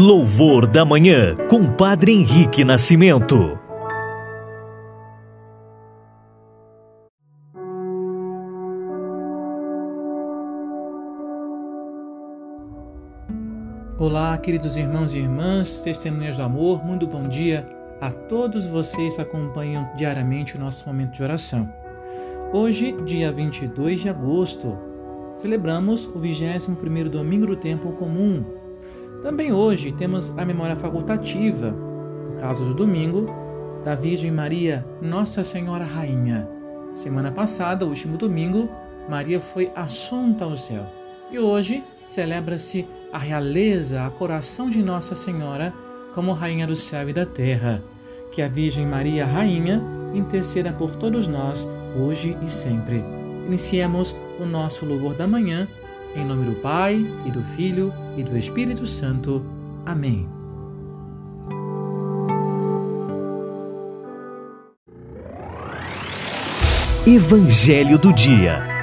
Louvor da Manhã, com Padre Henrique Nascimento. Olá, queridos irmãos e irmãs, testemunhas do amor, muito bom dia a todos vocês que acompanham diariamente o nosso momento de oração. Hoje, dia 22 de agosto, celebramos o 21º domingo do tempo comum, também hoje temos a memória facultativa, no caso do domingo, da Virgem Maria, Nossa Senhora Rainha. Semana passada, último domingo, Maria foi assunta ao céu. E hoje celebra-se a realeza, a coração de Nossa Senhora como Rainha do céu e da terra. Que a Virgem Maria, Rainha, interceda por todos nós, hoje e sempre. Iniciemos o nosso louvor da manhã em nome do Pai, e do Filho, e do Espírito Santo. Amém. Evangelho do Dia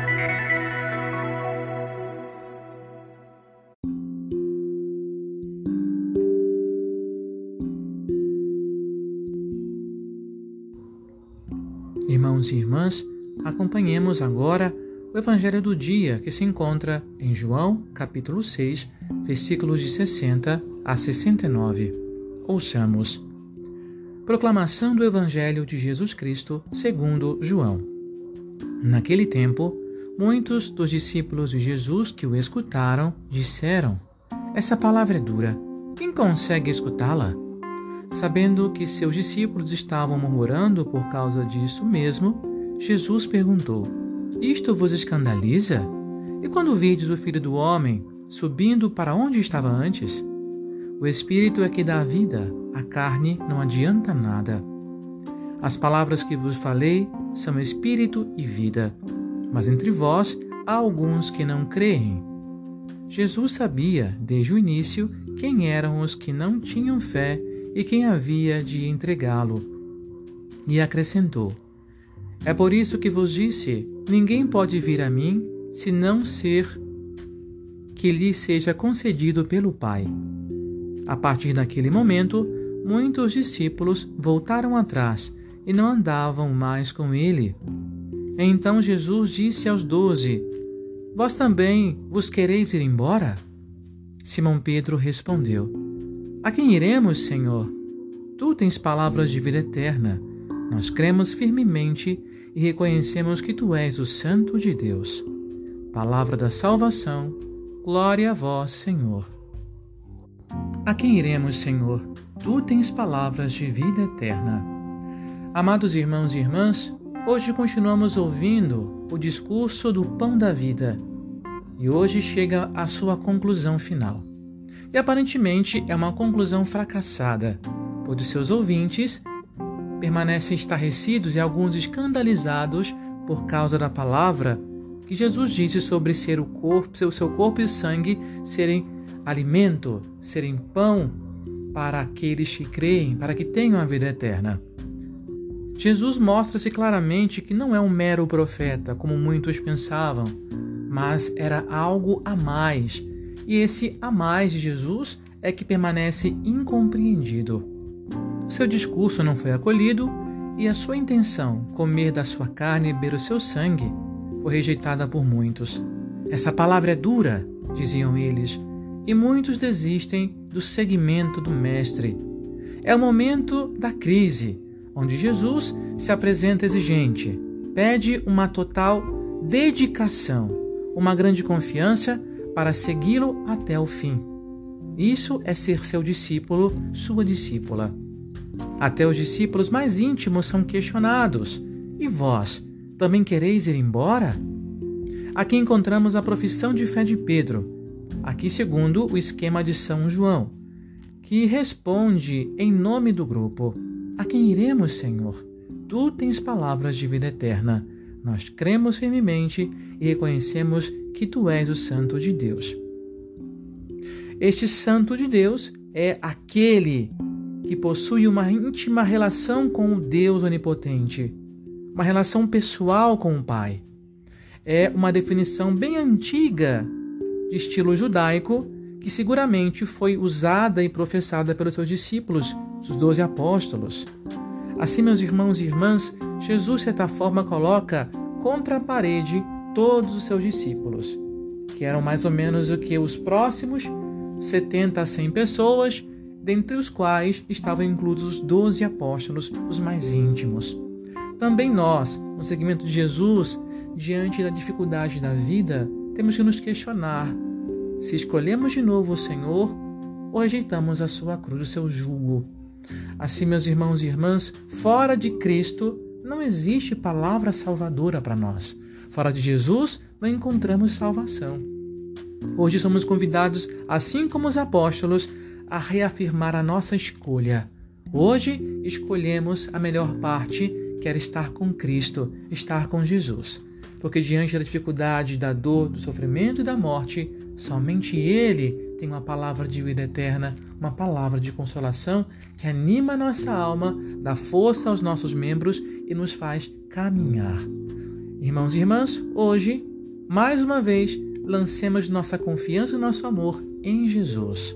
Irmãos e irmãs, acompanhemos agora o evangelho do dia que se encontra em João, capítulo 6, versículos de 60 a 69. Ouçamos. Proclamação do evangelho de Jesus Cristo, segundo João. Naquele tempo, muitos dos discípulos de Jesus que o escutaram disseram: Essa palavra é dura. Quem consegue escutá-la? Sabendo que seus discípulos estavam murmurando por causa disso mesmo, Jesus perguntou: isto vos escandaliza? E quando vides o Filho do Homem subindo para onde estava antes? O Espírito é que dá vida, a carne não adianta nada. As palavras que vos falei são Espírito e vida, mas entre vós há alguns que não creem. Jesus sabia, desde o início, quem eram os que não tinham fé e quem havia de entregá-lo. E acrescentou: é por isso que vos disse: ninguém pode vir a mim se não ser que lhe seja concedido pelo Pai. A partir daquele momento, muitos discípulos voltaram atrás e não andavam mais com ele. Então Jesus disse aos doze: Vós também vos quereis ir embora? Simão Pedro respondeu: A quem iremos, Senhor? Tu tens palavras de vida eterna. Nós cremos firmemente e reconhecemos que tu és o Santo de Deus. Palavra da salvação, glória a vós, Senhor. A quem iremos, Senhor? Tu tens palavras de vida eterna. Amados irmãos e irmãs, hoje continuamos ouvindo o discurso do Pão da Vida e hoje chega a sua conclusão final. E aparentemente é uma conclusão fracassada, pois seus ouvintes permanecem estarrecidos e alguns escandalizados por causa da palavra que Jesus disse sobre ser o corpo, seu, seu corpo e sangue serem alimento, serem pão para aqueles que creem, para que tenham a vida eterna. Jesus mostra-se claramente que não é um mero profeta, como muitos pensavam, mas era algo a mais. E esse a mais de Jesus é que permanece incompreendido. Seu discurso não foi acolhido e a sua intenção, comer da sua carne e beber o seu sangue, foi rejeitada por muitos. Essa palavra é dura, diziam eles, e muitos desistem do seguimento do Mestre. É o momento da crise, onde Jesus se apresenta exigente, pede uma total dedicação, uma grande confiança para segui-lo até o fim. Isso é ser seu discípulo, sua discípula. Até os discípulos mais íntimos são questionados. E vós, também quereis ir embora? Aqui encontramos a profissão de fé de Pedro, aqui segundo o esquema de São João, que responde em nome do grupo: A quem iremos, Senhor? Tu tens palavras de vida eterna. Nós cremos firmemente e reconhecemos que tu és o Santo de Deus. Este Santo de Deus é aquele que possui uma íntima relação com o Deus Onipotente, uma relação pessoal com o Pai. É uma definição bem antiga de estilo judaico que seguramente foi usada e professada pelos seus discípulos, os doze apóstolos. Assim, meus irmãos e irmãs, Jesus, de certa forma, coloca contra a parede todos os seus discípulos, que eram mais ou menos o que os próximos 70 a 100 pessoas, dentre os quais estavam incluídos os doze apóstolos, os mais íntimos. Também nós, no segmento de Jesus, diante da dificuldade da vida, temos que nos questionar se escolhemos de novo o Senhor ou rejeitamos a sua cruz, o seu jugo. Assim, meus irmãos e irmãs, fora de Cristo não existe palavra salvadora para nós. Fora de Jesus não encontramos salvação. Hoje somos convidados, assim como os apóstolos, a reafirmar a nossa escolha. Hoje escolhemos a melhor parte, que era estar com Cristo, estar com Jesus. Porque diante da dificuldade, da dor, do sofrimento e da morte, somente Ele tem uma palavra de vida eterna, uma palavra de consolação que anima a nossa alma, dá força aos nossos membros e nos faz caminhar. Irmãos e irmãs, hoje, mais uma vez, lancemos nossa confiança e nosso amor em Jesus.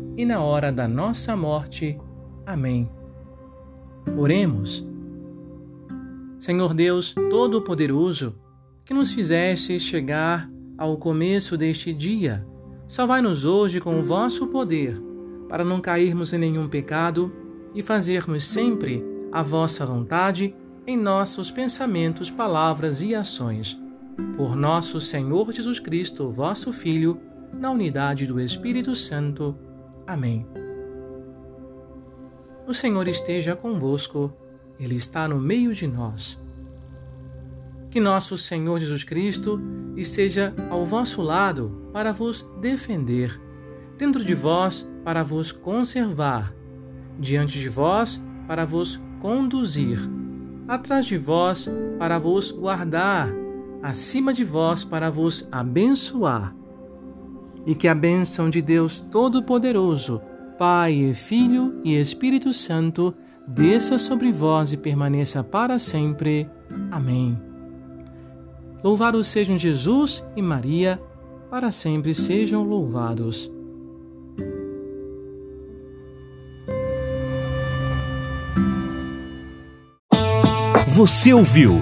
e na hora da nossa morte. Amém. Oremos. Senhor Deus Todo-Poderoso, que nos fizeste chegar ao começo deste dia, Salvai-nos hoje com o vosso poder, para não cairmos em nenhum pecado e fazermos sempre a vossa vontade em nossos pensamentos, palavras e ações. Por nosso Senhor Jesus Cristo, vosso Filho, na unidade do Espírito Santo. Amém. O Senhor esteja convosco, Ele está no meio de nós. Que nosso Senhor Jesus Cristo esteja ao vosso lado para vos defender, dentro de vós para vos conservar, diante de vós para vos conduzir, atrás de vós para vos guardar, acima de vós para vos abençoar. E que a bênção de Deus Todo-Poderoso, Pai, Filho e Espírito Santo, desça sobre vós e permaneça para sempre. Amém. Louvados sejam Jesus e Maria para sempre sejam louvados. Você ouviu